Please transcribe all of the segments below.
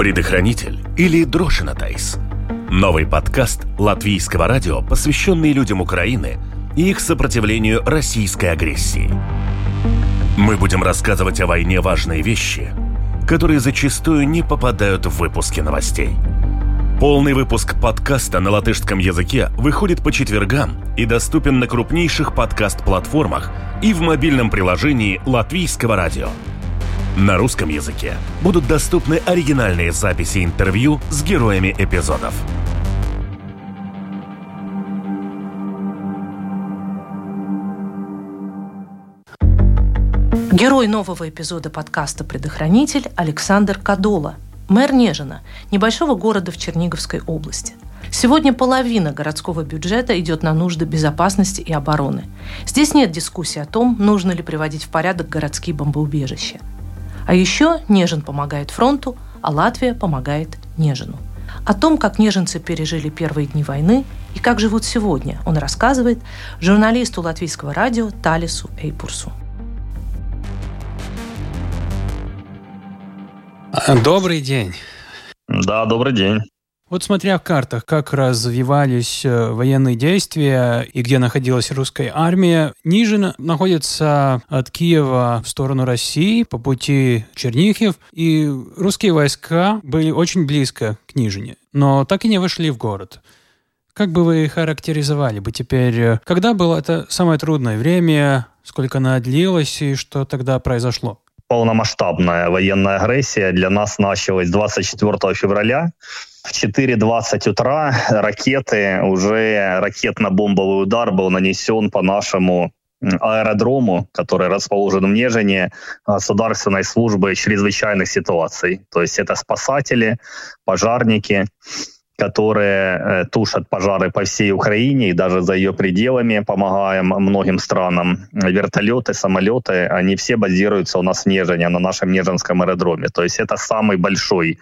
Предохранитель или Дрошинатайс. Новый подкаст латвийского радио, посвященный людям Украины и их сопротивлению российской агрессии. Мы будем рассказывать о войне важные вещи, которые зачастую не попадают в выпуски новостей. Полный выпуск подкаста на латышском языке выходит по четвергам и доступен на крупнейших подкаст-платформах и в мобильном приложении Латвийского радио – на русском языке будут доступны оригинальные записи интервью с героями эпизодов. Герой нового эпизода подкаста «Предохранитель» Александр Кадола, мэр Нежина, небольшого города в Черниговской области. Сегодня половина городского бюджета идет на нужды безопасности и обороны. Здесь нет дискуссии о том, нужно ли приводить в порядок городские бомбоубежища. А еще Нежин помогает фронту, а Латвия помогает Нежину. О том, как неженцы пережили первые дни войны и как живут сегодня, он рассказывает журналисту латвийского радио Талису Эйпурсу. Добрый день. Да, добрый день. Вот смотря в картах, как развивались э, военные действия и где находилась русская армия, Нижин находится от Киева в сторону России по пути Чернихев, и русские войска были очень близко к Нижине, но так и не вошли в город. Как бы вы характеризовали бы теперь, когда было это самое трудное время, сколько оно длилось и что тогда произошло? Полномасштабная военная агрессия. Для нас началась 24 февраля в 4.20 утра. Ракеты, уже ракетно-бомбовый удар был нанесен по нашему аэродрому, который расположен в Нежине, Государственной службы чрезвычайных ситуаций. То есть это спасатели, пожарники, которые э, тушат пожары по всей Украине и даже за ее пределами, помогаем многим странам. Вертолеты, самолеты, они все базируются у нас в Нежине, на нашем Нежинском аэродроме. То есть это самый большой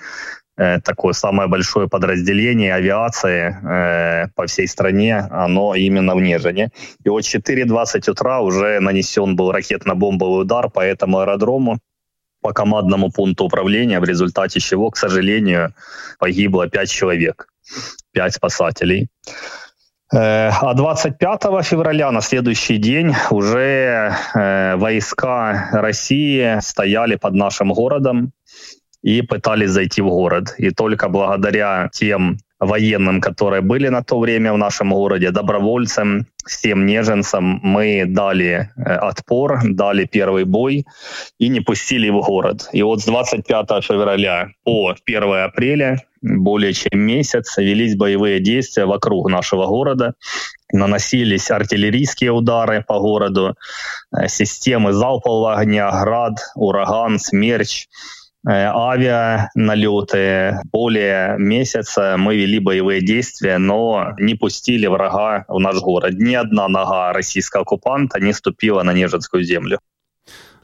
Э, такое самое большое подразделение авиации э, по всей стране, оно именно в Нежине. И вот 4.20 утра уже нанесен был ракетно-бомбовый удар по этому аэродрому, по командному пункту управления, в результате чего, к сожалению, погибло 5 человек, 5 спасателей. Э, а 25 февраля, на следующий день, уже э, войска России стояли под нашим городом, и пытались зайти в город. И только благодаря тем военным, которые были на то время в нашем городе, добровольцам, всем неженцам, мы дали э, отпор, дали первый бой и не пустили в город. И вот с 25 февраля по 1 апреля более чем месяц велись боевые действия вокруг нашего города. Наносились артиллерийские удары по городу, э, системы залпового огня, град, ураган, смерч – авианалеты. Более месяца мы вели боевые действия, но не пустили врага в наш город. Ни одна нога российского оккупанта не ступила на Нежинскую землю.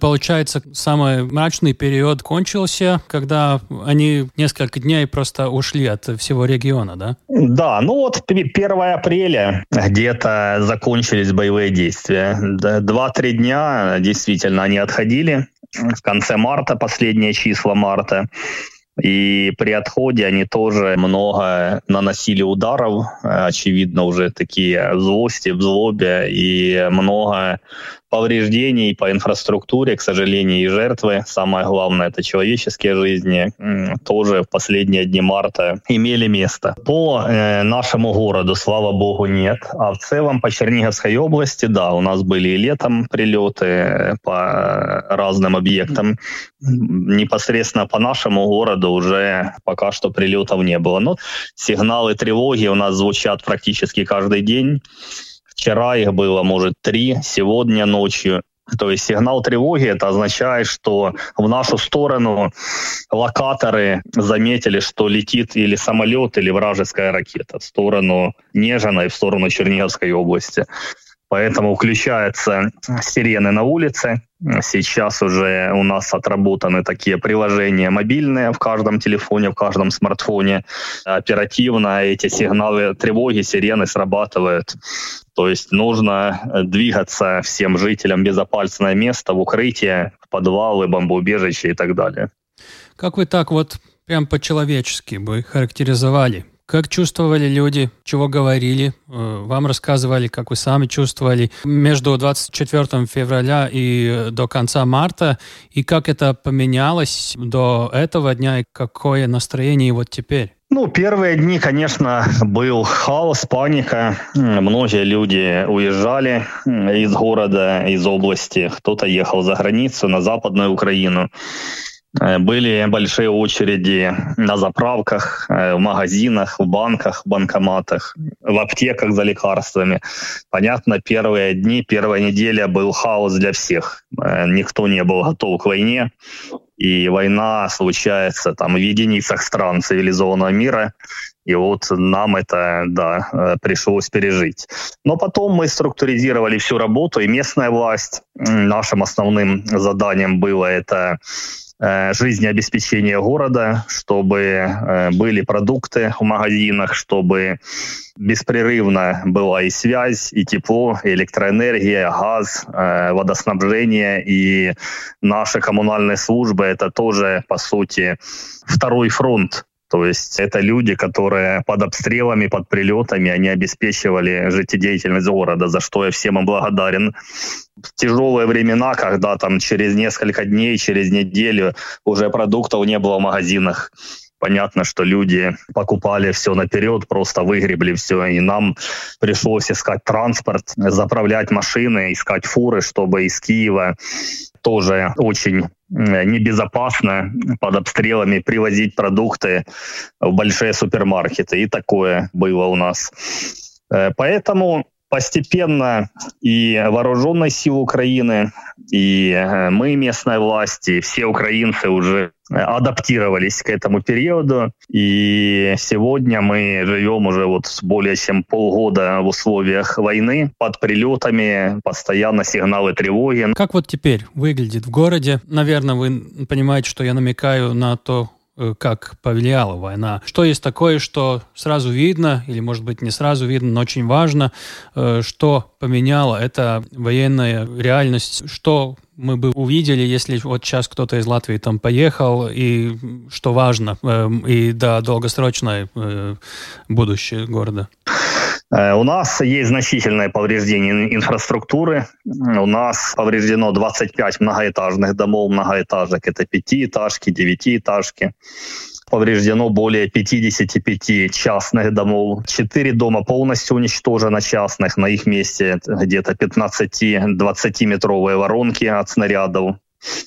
Получается, самый мрачный период кончился, когда они несколько дней просто ушли от всего региона, да? Да, ну вот 1 апреля где-то закончились боевые действия. Два-три дня действительно они отходили в конце марта, последние числа марта. И при отходе они тоже много наносили ударов, очевидно, уже такие злости, в злобе, и много повреждений по инфраструктуре, к сожалению, и жертвы, самое главное, это человеческие жизни, тоже в последние дни марта имели место. По э, нашему городу, слава богу, нет. А в целом по Черниговской области, да, у нас были и летом прилеты э, по разным объектам. Непосредственно по нашему городу уже пока что прилетов не было. Но сигналы тревоги у нас звучат практически каждый день. Вчера их было, может, три, сегодня ночью. То есть сигнал тревоги это означает, что в нашу сторону локаторы заметили, что летит или самолет, или вражеская ракета в сторону Нежина и в сторону Черниговской области. Поэтому включаются сирены на улице. Сейчас уже у нас отработаны такие приложения мобильные в каждом телефоне, в каждом смартфоне. Оперативно эти сигналы тревоги, сирены срабатывают. То есть нужно двигаться всем жителям в безопасное место, в укрытие, в подвалы, бомбоубежища и так далее. Как вы так вот прям по-человечески бы характеризовали как чувствовали люди, чего говорили, э, вам рассказывали, как вы сами чувствовали между 24 февраля и до конца марта, и как это поменялось до этого дня, и какое настроение вот теперь? Ну, первые дни, конечно, был хаос, паника. Многие люди уезжали из города, из области. Кто-то ехал за границу, на Западную Украину. Э, были большие очереди на заправках, э, в магазинах, в банках, банкоматах, в аптеках за лекарствами. Понятно, первые дни, первая неделя был хаос для всех. Э, никто не был готов к войне. И война случается там в единицах стран цивилизованного мира. И вот нам это, да, пришлось пережить. Но потом мы структуризировали всю работу, и местная власть. Нашим основным заданием было это жизнеобеспечения города, чтобы э, были продукты в магазинах, чтобы беспрерывно была и связь, и тепло, и электроэнергия, газ, э, водоснабжение. И наши коммунальные службы — это тоже, по сути, второй фронт то есть это люди, которые под обстрелами, под прилетами, они обеспечивали жизнедеятельность города, за что я всем им благодарен. В тяжелые времена, когда там через несколько дней, через неделю уже продуктов не было в магазинах, понятно, что люди покупали все наперед, просто выгребли все, и нам пришлось искать транспорт, заправлять машины, искать фуры, чтобы из Киева тоже очень небезопасно под обстрелами привозить продукты в большие супермаркеты. И такое было у нас. Э, поэтому постепенно и вооруженные силы Украины, и э, мы, местные власти, все украинцы уже адаптировались к этому периоду. И сегодня мы живем уже вот более чем полгода в условиях войны, под прилетами, постоянно сигналы тревоги. Как вот теперь выглядит в городе? Наверное, вы понимаете, что я намекаю на то, как повлияла война. Что есть такое, что сразу видно, или, может быть, не сразу видно, но очень важно, э, что поменяло это военная реальность, что мы бы увидели, если вот сейчас кто-то из Латвии там поехал, и что важно, э, и до долгосрочное будущее города? У нас есть значительное повреждение инфраструктуры. У нас повреждено 25 многоэтажных домов, многоэтажек. Это пятиэтажки, девятиэтажки. Повреждено более 55 частных домов. Четыре дома полностью уничтожено частных. На их месте где-то 15-20 метровые воронки от снарядов.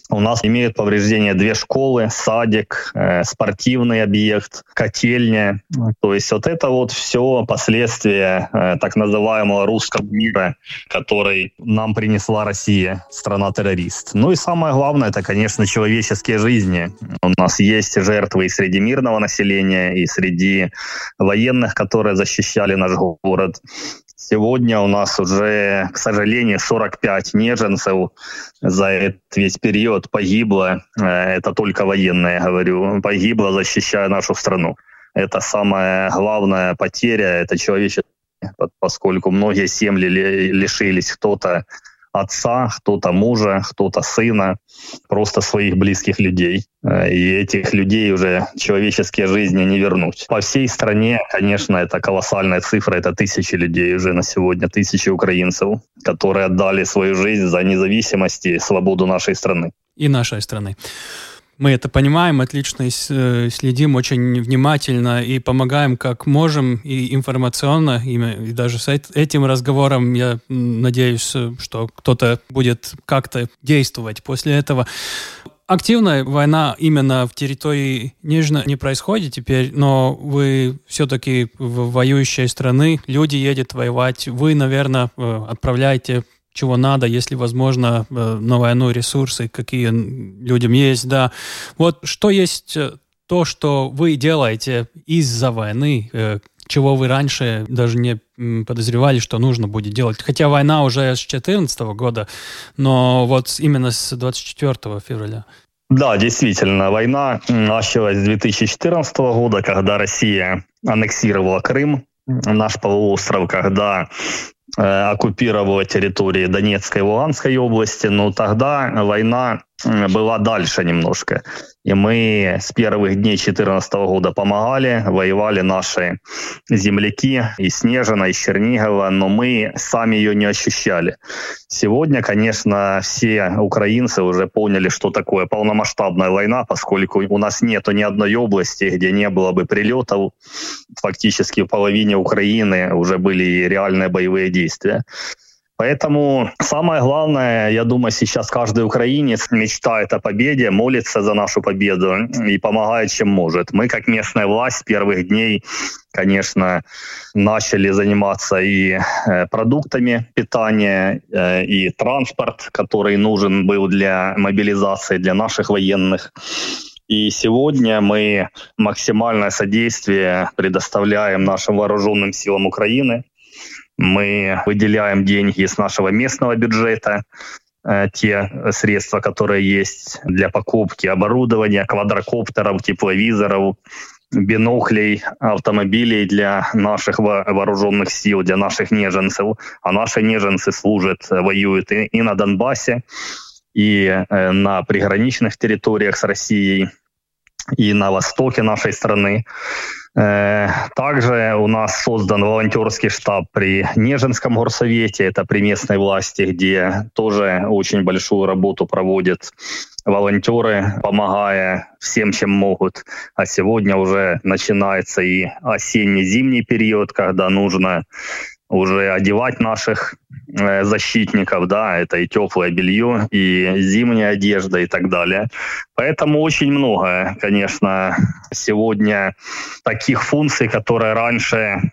У нас имеют повреждения две школы, садик, э, спортивный объект, котельня. То есть вот это вот все последствия э, так называемого русского мира, который нам принесла Россия, страна-террорист. Ну и самое главное, это, конечно, человеческие жизни. У нас есть жертвы и среди мирного населения, и среди военных, которые защищали наш город. Сегодня у нас уже, к сожалению, 45 неженцев за этот весь период погибло. Э, это только военные, говорю. Погибло, защищая нашу страну. Это самая главная потеря, это человечество, поскольку многие семьи лишились кто-то отца, кто-то мужа, кто-то сына, просто своих близких людей. Э, и этих людей уже человеческие жизни не вернуть. По всей стране, конечно, это колоссальная цифра, это тысячи людей уже на сегодня, тысячи украинцев, которые отдали свою жизнь за независимость и свободу нашей страны. И нашей страны мы это понимаем, отлично э, следим очень внимательно и помогаем как можем и информационно. И, даже с этим разговором я надеюсь, что кто-то будет как-то действовать после этого. Активная война именно в территории Нижнего не происходит теперь, но вы все-таки в воюющей страны, люди едут воевать, вы, наверное, э, отправляете чего надо, если возможно э, на войну ресурсы, какие людям есть, да. Вот что есть э, то, что вы делаете из-за войны, э, чего вы раньше даже не подозревали, что нужно будет делать. Хотя война уже с 2014 года, но вот именно с 24 февраля. Да, действительно, война началась с 2014 года, когда Россия аннексировала Крым, наш полуостров, когда оккупировала территории Донецкой и Луганской области, но тогда война была дальше немножко. И мы с первых дней 2014 года помогали, воевали наши земляки из Снежина, из Чернигова, но мы сами ее не ощущали. Сегодня, конечно, все украинцы уже поняли, что такое полномасштабная война, поскольку у нас нету ни одной области, где не было бы прилетов. Фактически в половине Украины уже были реальные боевые действия. Поэтому самое главное, я думаю, сейчас каждый украинец мечтает о победе, молится за нашу победу и помогает, чем может. Мы, как местная власть, с первых дней, конечно, начали заниматься и э, продуктами питания, э, и транспорт, который нужен был для мобилизации, для наших военных. И сегодня мы максимальное содействие предоставляем нашим вооруженным силам Украины – мы выделяем деньги из нашего местного бюджета, э, те средства, которые есть для покупки оборудования, квадрокоптеров, тепловизоров, биноклей, автомобилей для наших вооруженных сил, для наших неженцев. А наши неженцы служат, воюют и, и на Донбассе, и э, на приграничных территориях с Россией, и на востоке нашей страны. Э, также у нас создан волонтерский штаб при Нежинском горсовете, это при местной власти, где тоже очень большую работу проводят волонтеры, помогая всем, чем могут. А сегодня уже начинается и осенне-зимний период, когда нужно уже одевать наших э, защитников, да, это и теплое белье, и зимняя одежда и так далее. Поэтому очень много, конечно, сегодня таких функций, которые раньше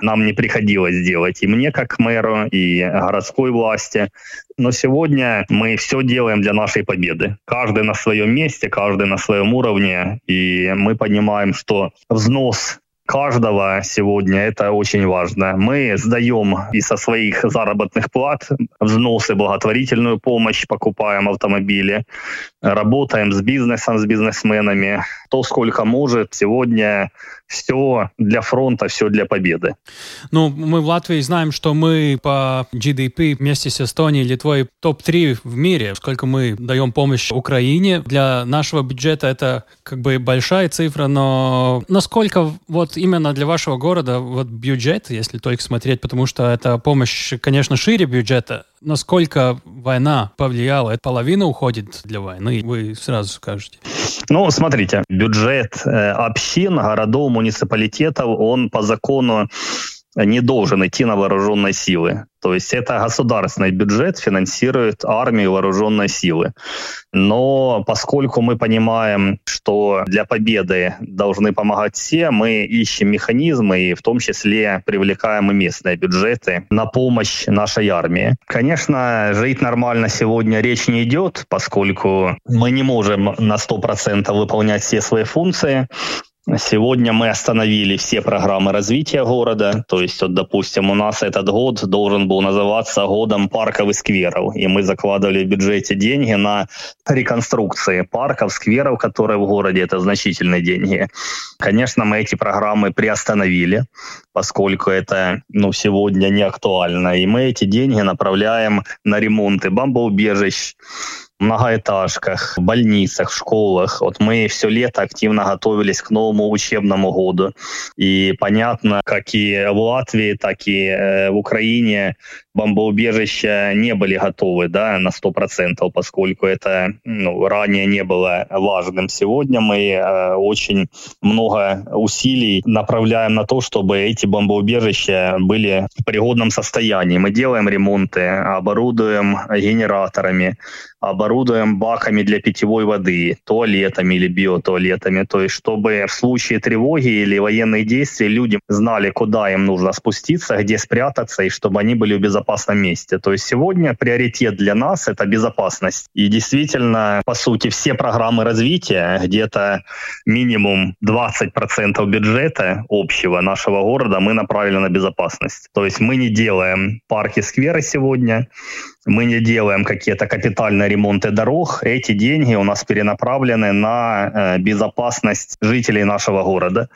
нам не приходилось делать. И мне, как мэру, и городской власти. Но сегодня мы все делаем для нашей победы. Каждый на своем месте, каждый на своем уровне. И мы понимаем, что взнос каждого сегодня, это очень важно. Мы сдаем и со своих заработных плат взносы, благотворительную помощь, покупаем автомобили, работаем с бизнесом, с бизнесменами. То, сколько может. Сегодня все для фронта, все для победы. Ну, мы в Латвии знаем, что мы по GDP вместе с Эстонией, Литвой топ-3 в мире, сколько мы даем помощь Украине. Для нашего бюджета это как бы большая цифра, но насколько вот именно для вашего города вот бюджет, если только смотреть, потому что это помощь, конечно, шире бюджета, насколько война повлияла? Половина уходит для войны, вы сразу скажете. Ну, смотрите, бюджет э, общин, городов, муниципалитетов, он по закону не должен идти на вооруженные силы. То есть это государственный бюджет финансирует армию вооруженной силы. Но поскольку мы понимаем, что для победы должны помогать все, мы ищем механизмы и в том числе привлекаем и местные бюджеты на помощь нашей армии. Конечно, жить нормально сегодня речь не идет, поскольку мы не можем на 100% выполнять все свои функции. Сегодня мы остановили все программы развития города. То есть, вот, допустим, у нас этот год должен был называться годом парков и скверов. И мы закладывали в бюджете деньги на реконструкции парков, скверов, которые в городе. Это значительные деньги. Конечно, мы эти программы приостановили, поскольку это ну, сегодня не актуально. И мы эти деньги направляем на ремонты бомбоубежищ, многоэтажках, больницах, в школах. Вот мы все лето активно готовились к новому учебному году. И понятно, как и в Латвии, так и э, в Украине бомбоубежища не были готовы да, на 100%, поскольку это ну, ранее не было важным. Сегодня мы э, очень много усилий направляем на то, чтобы эти бомбоубежища были в пригодном состоянии. Мы делаем ремонты, оборудуем генераторами, оборудуем баками для питьевой воды, туалетами или биотуалетами, то есть чтобы в случае тревоги или военных действий люди знали, куда им нужно спуститься, где спрятаться, и чтобы они были в безопасном месте. То есть сегодня приоритет для нас — это безопасность. И действительно, по сути, все программы развития, где-то минимум 20% бюджета общего нашего города мы направили на безопасность. То есть мы не делаем парки, скверы сегодня, мы не делаем какие-то капитальные ремонты дорог, эти деньги у нас перенаправлены на э, безопасность жителей нашего города.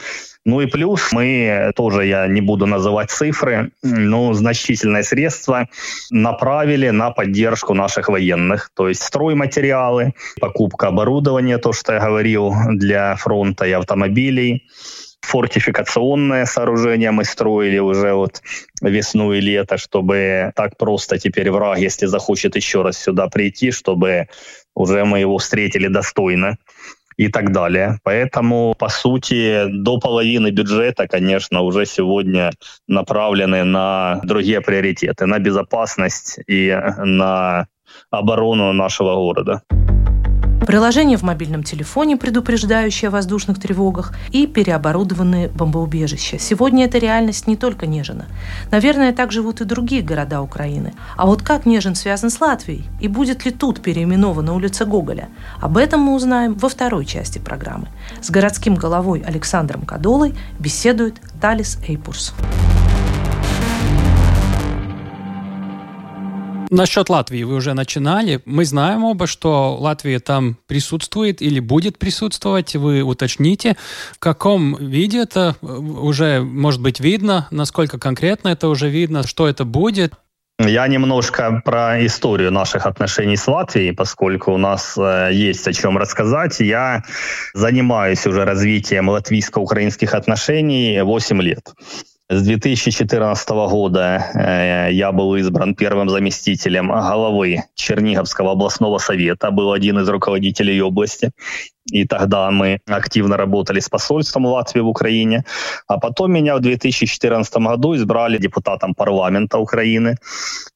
Ну и плюс мы тоже, я не буду называть цифры, но значительные средства направили на поддержку наших военных. То есть стройматериалы, покупка оборудования, то, что я говорил, для фронта и автомобилей, фортификационное сооружение мы строили уже вот весну и лето, чтобы так просто теперь враг, если захочет еще раз сюда прийти, чтобы уже мы его встретили достойно и так далее. Поэтому, по сути, до половины бюджета, конечно, уже сегодня направлены на другие приоритеты, на безопасность и на оборону нашего города. Приложение в мобильном телефоне, предупреждающее о воздушных тревогах, и переоборудованные бомбоубежища. Сегодня эта реальность не только Нежина. Наверное, так живут и другие города Украины. А вот как Нежин связан с Латвией? И будет ли тут переименована улица Гоголя? Об этом мы узнаем во второй части программы. С городским головой Александром Кадолой беседует Талис Эйпурс. Насчет Латвии вы уже начинали. Мы знаем оба, что Латвия там присутствует или будет присутствовать. Вы уточните, в каком виде это уже может быть видно, насколько конкретно это уже видно, что это будет. Я немножко про историю наших отношений с Латвией, поскольку у нас э, есть о чем рассказать. Я занимаюсь уже развитием латвийско-украинских отношений 8 лет. С 2014 года э, я был избран первым заместителем главы Черниговского областного совета, был один из руководителей области. И тогда мы активно работали с посольством Латвии в Украине. А потом меня в 2014 году избрали депутатом парламента Украины.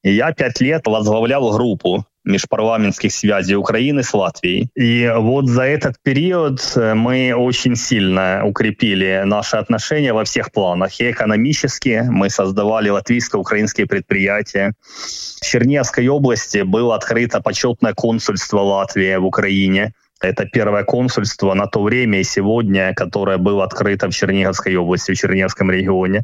И я пять лет возглавлял группу межпарламентских связей Украины с Латвией. И вот за этот период э, мы очень сильно укрепили наши отношения во всех планах. И экономически мы создавали латвийско-украинские предприятия. В Чернигівській области было открыто почетное консульство Латвии в Украине. Это первое консульство на то время и сегодня, которое было открыто в Черниговской области, в Черниговском регионе.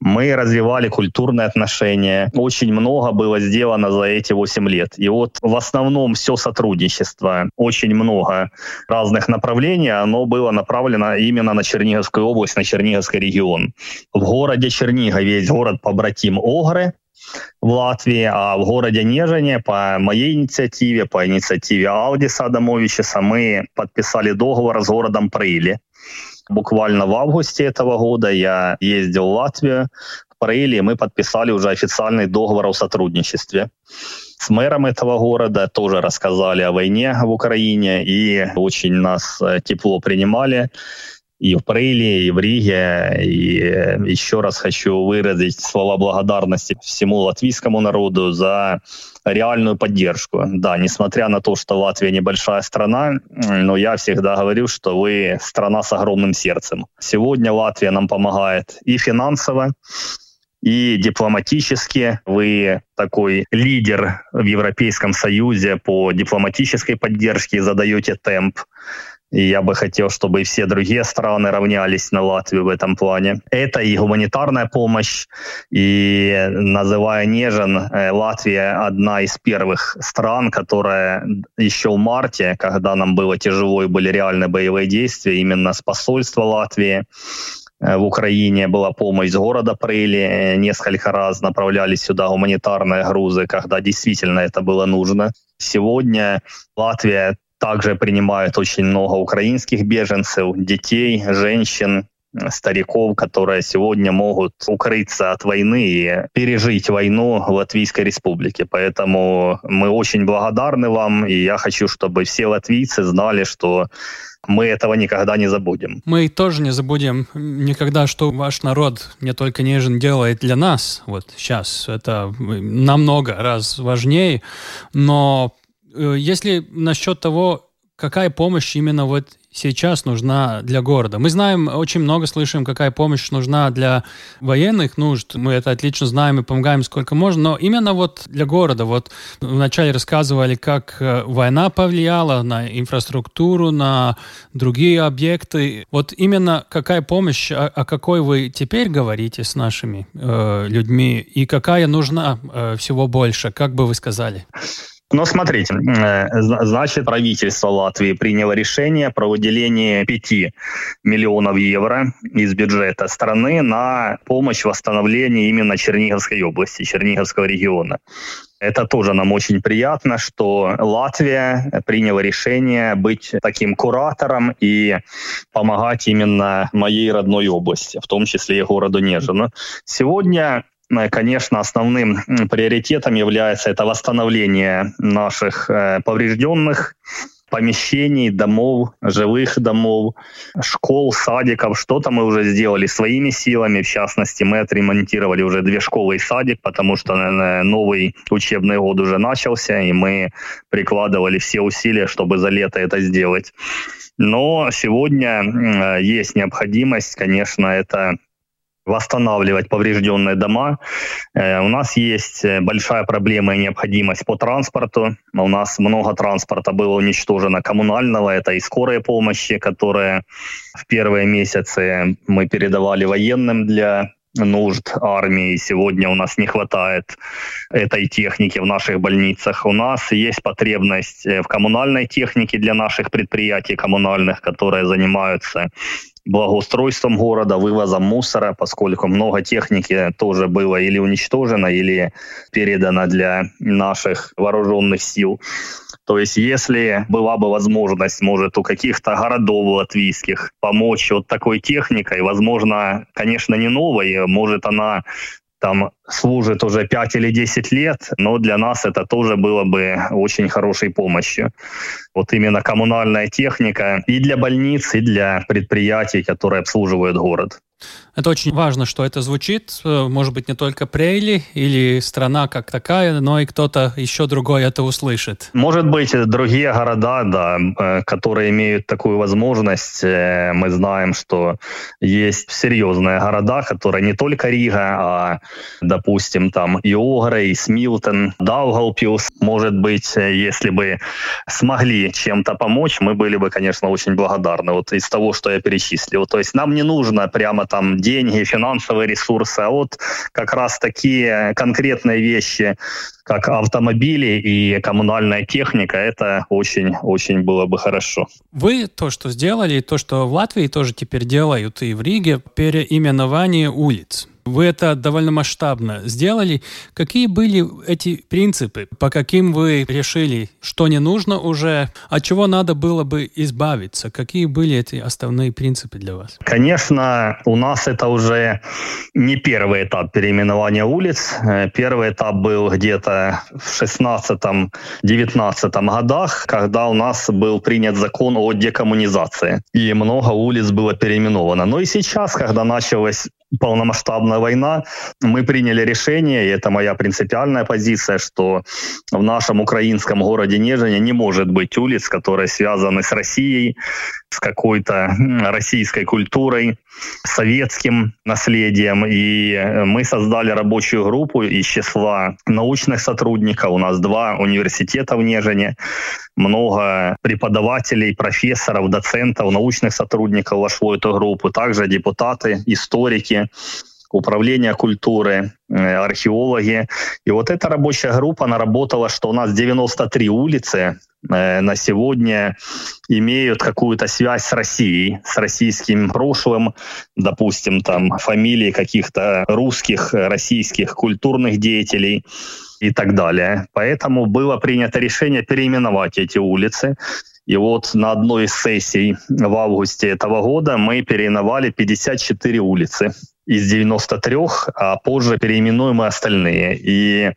Мы развивали культурные отношения. Очень много было сделано за эти 8 лет. И вот в основном все сотрудничество, очень много разных направлений, оно было направлено именно на Черниговскую область, на Черниговский регион. В городе Чернигове есть город-побратим Огры, в Латвии, а в городе Нежине по моей инициативе, по инициативе Алдиса Адамовича мы подписали договор с городом Прыли. Буквально в августе этого года я ездил в Латвию, в Прыли, мы подписали уже официальный договор о сотрудничестве с мэром этого города, тоже рассказали о войне в Украине и очень нас э, тепло принимали и в Прейле, и в Риге. И еще раз хочу выразить слова благодарности всему латвийскому народу за реальную поддержку. Да, несмотря на то, что Латвия небольшая страна, но я всегда говорю, что вы страна с огромным сердцем. Сегодня Латвия нам помогает и финансово, и дипломатически. Вы такой лидер в Европейском Союзе по дипломатической поддержке, задаете темп и я бы хотел, чтобы и все другие страны равнялись на Латвию в этом плане. Это и гуманитарная помощь, и называя Нежин, э, Латвия одна из первых стран, которая еще в марте, когда нам было тяжело и были реальные боевые действия, именно с посольства Латвии э, в Украине была помощь с города Прыли. Несколько раз направляли сюда гуманитарные грузы, когда действительно это было нужно. Сегодня Латвия также принимают очень много украинских беженцев, детей, женщин, стариков, которые сегодня могут укрыться от войны и пережить войну в Латвийской республике. Поэтому мы очень благодарны вам, и я хочу, чтобы все латвийцы знали, что мы этого никогда не забудем. Мы тоже не забудем никогда, что ваш народ не только нежен делает для нас, вот сейчас это намного раз важнее, но если насчет того, какая помощь именно вот сейчас нужна для города. Мы знаем, очень много слышим, какая помощь нужна для военных нужд. Мы это отлично знаем и помогаем сколько можно. Но именно вот для города. Вот вначале рассказывали, как э, война повлияла на инфраструктуру, на другие объекты. Вот именно какая помощь, о, о какой вы теперь говорите с нашими э, людьми и какая нужна э, всего больше, как бы вы сказали? Но смотрите, э, значит, правительство Латвии приняло решение про выделение 5 миллионов евро из бюджета страны на помощь в восстановлении именно Черниговской области, Черниговского региона. Это тоже нам очень приятно, что Латвия приняла решение быть таким куратором и помогать именно моей родной области, в том числе и городу Нежину. Сегодня конечно, основным приоритетом является это восстановление наших э, поврежденных помещений, домов, жилых домов, школ, садиков. Что-то мы уже сделали своими силами. В частности, мы отремонтировали уже две школы и садик, потому что новый учебный год уже начался, и мы прикладывали все усилия, чтобы за лето это сделать. Но сегодня есть необходимость, конечно, это восстанавливать поврежденные дома. Э, у нас есть э, большая проблема и необходимость по транспорту. У нас много транспорта было уничтожено коммунального, это и скорая помощи, которые в первые месяцы мы передавали военным для нужд армии. Сегодня у нас не хватает этой техники в наших больницах. У нас есть потребность э, в коммунальной технике для наших предприятий коммунальных, которые занимаются благоустройством города, вывозом мусора, поскольку много техники тоже было или уничтожено, или передано для наших вооруженных сил. То есть, если была бы возможность, может, у каких-то городов латвийских помочь вот такой техникой, возможно, конечно, не новой, может, она там служит уже 5 или 10 лет, но для нас это тоже было бы очень хорошей помощью. Вот именно коммунальная техника и для больниц, и для предприятий, которые обслуживают город. Это очень важно, что это звучит. Э, может быть, не только Прейли или страна как такая, но и кто-то еще другой это услышит. Может быть, другие города, да, э, которые имеют такую возможность. Э, мы знаем, что есть серьезные города, которые не только Рига, а, допустим, там и Огра, и Смилтон, Даугалпиус. Может быть, если бы смогли чем-то помочь, мы были бы, конечно, очень благодарны. Вот из того, что я перечислил. То есть нам не нужно прямо там деньги, финансовые ресурсы, а вот как раз такие конкретные вещи, как автомобили и коммунальная техника, это очень-очень было бы хорошо. Вы то, что сделали, то, что в Латвии тоже теперь делают и в Риге, переименование улиц. Вы это довольно масштабно сделали. Какие были эти принципы, по каким вы решили, что не нужно уже, от чего надо было бы избавиться? Какие были эти основные принципы для вас? Конечно, у нас это уже не первый этап переименования улиц. Э, первый этап был где-то в 16-19 годах, когда у нас был принят закон о декоммунизации. И много улиц было переименовано. Но и сейчас, когда началась полномасштабная война, мы приняли решение, и это моя принципиальная позиция, что в нашем украинском городе Нежине не может быть улиц, которые связаны с Россией, с какой-то российской культурой, советским наследием. И мы создали рабочую группу из числа научных сотрудников. У нас два университета в Нежине, много преподавателей, профессоров, доцентов, научных сотрудников вошло в эту группу, также депутаты, историки, управление культуры, археологи. И вот эта рабочая группа наработала, что у нас 93 улицы на сегодня имеют какую-то связь с Россией, с российским прошлым, допустим, там фамилии каких-то русских, российских культурных деятелей и так далее. Поэтому было принято решение переименовать эти улицы. И вот на одной из сессий в августе этого года мы переименовали 54 улицы из 93, а позже переименуем и остальные. И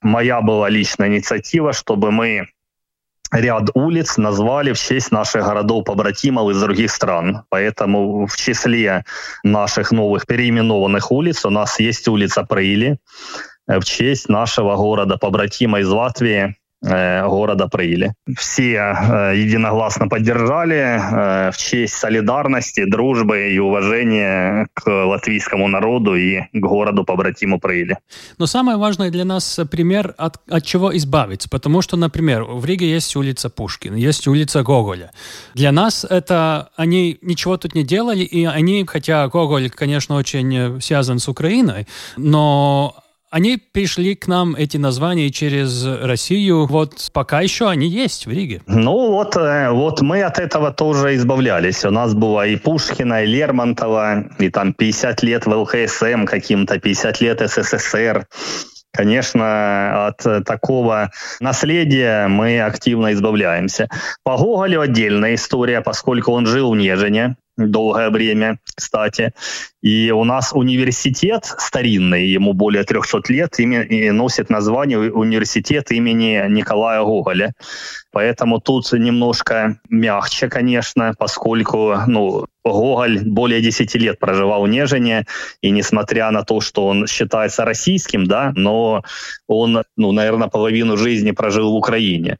моя была личная инициатива, чтобы мы ряд улиц назвали в честь наших городов-побратимов из других стран. Поэтому в числе наших новых переименованных улиц у нас есть улица Прыли в честь нашего города-побратима из Латвии города Прыли. Все э, единогласно поддержали э, в честь солидарности, дружбы и уважения к латвийскому народу и к городу побратиму Прыли. Но самое важное для нас пример, от, от чего избавиться. Потому что, например, в Риге есть улица Пушкина, есть улица Гоголя. Для нас это они ничего тут не делали, и они, хотя Гоголь, конечно, очень связан с Украиной, но они пришли к нам, эти названия, через Россию. Вот пока еще они есть в Риге. Ну вот, э, вот мы от этого тоже избавлялись. У нас было и Пушкина, и Лермонтова, и там 50 лет в ЛХСМ каким-то, 50 лет СССР. Конечно, от такого наследия мы активно избавляемся. По Гоголю отдельная история, поскольку он жил в Нежине долгое время, кстати. И у нас университет старинный, ему более 300 лет, и носит название университет имени Николая Гоголя. Поэтому тут немножко мягче, конечно, поскольку ну, Гоголь более 10 лет проживал в Нежине, и несмотря на то, что он считается российским, да, но он, ну, наверное, половину жизни прожил в Украине.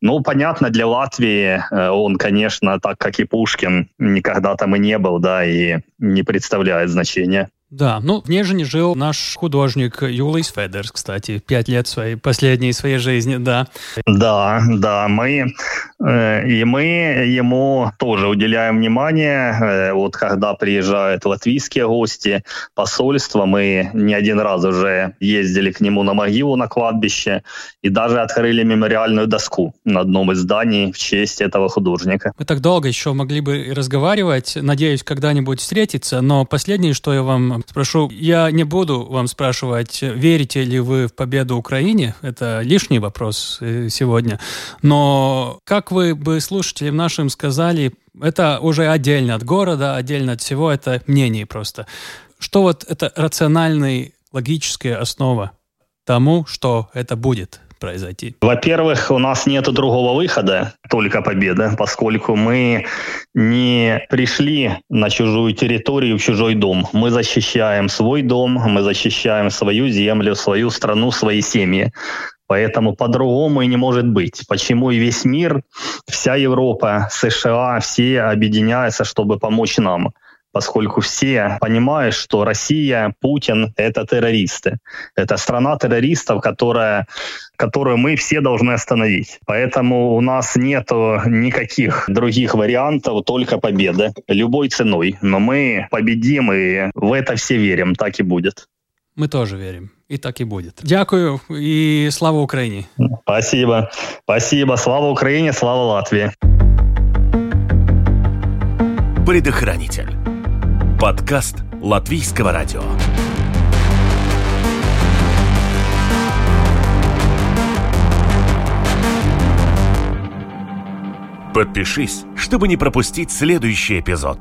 Ну, понятно, для Латвии э, он, конечно, так как и Пушкин, никогда там и не был, да, и не представляет значения. Да, ну, в Нежине жил наш художник Юлис Федерс, кстати, пять лет своей, последней своей жизни, да. Да, да, мы, э, и мы ему тоже уделяем внимание, э, вот когда приезжают латвийские гости, посольства, мы не один раз уже ездили к нему на могилу на кладбище и даже открыли мемориальную доску на одном из зданий в честь этого художника. Мы так долго еще могли бы разговаривать, надеюсь, когда-нибудь встретиться, но последнее, что я вам спрошу. Я не буду вам спрашивать, верите ли вы в победу Украине. Это лишний вопрос э, сегодня. Но как вы бы слушателям нашим сказали, это уже отдельно от города, отдельно от всего, это мнение просто. Что вот это рациональная логическая основа тому, что это будет? Произойти? Во-первых, у нас нет другого выхода, только победа, поскольку мы не пришли на чужую территорию, в чужой дом. Мы защищаем свой дом, мы защищаем свою землю, свою страну, свои семьи. Поэтому по-другому и не может быть. Почему и весь мир, вся Европа, США, все объединяются, чтобы помочь нам поскольку все понимают, что Россия, Путин — это террористы. Это страна террористов, которая, которую мы все должны остановить. Поэтому у нас нет никаких других вариантов, только победа. Любой ценой. Но мы победим, и в это все верим. Так и будет. Мы тоже верим. И так и будет. Дякую и слава Украине. Спасибо. Спасибо. Слава Украине, слава Латвии. Предохранитель Подкаст Латвийского радио. Подпишись, чтобы не пропустить следующий эпизод.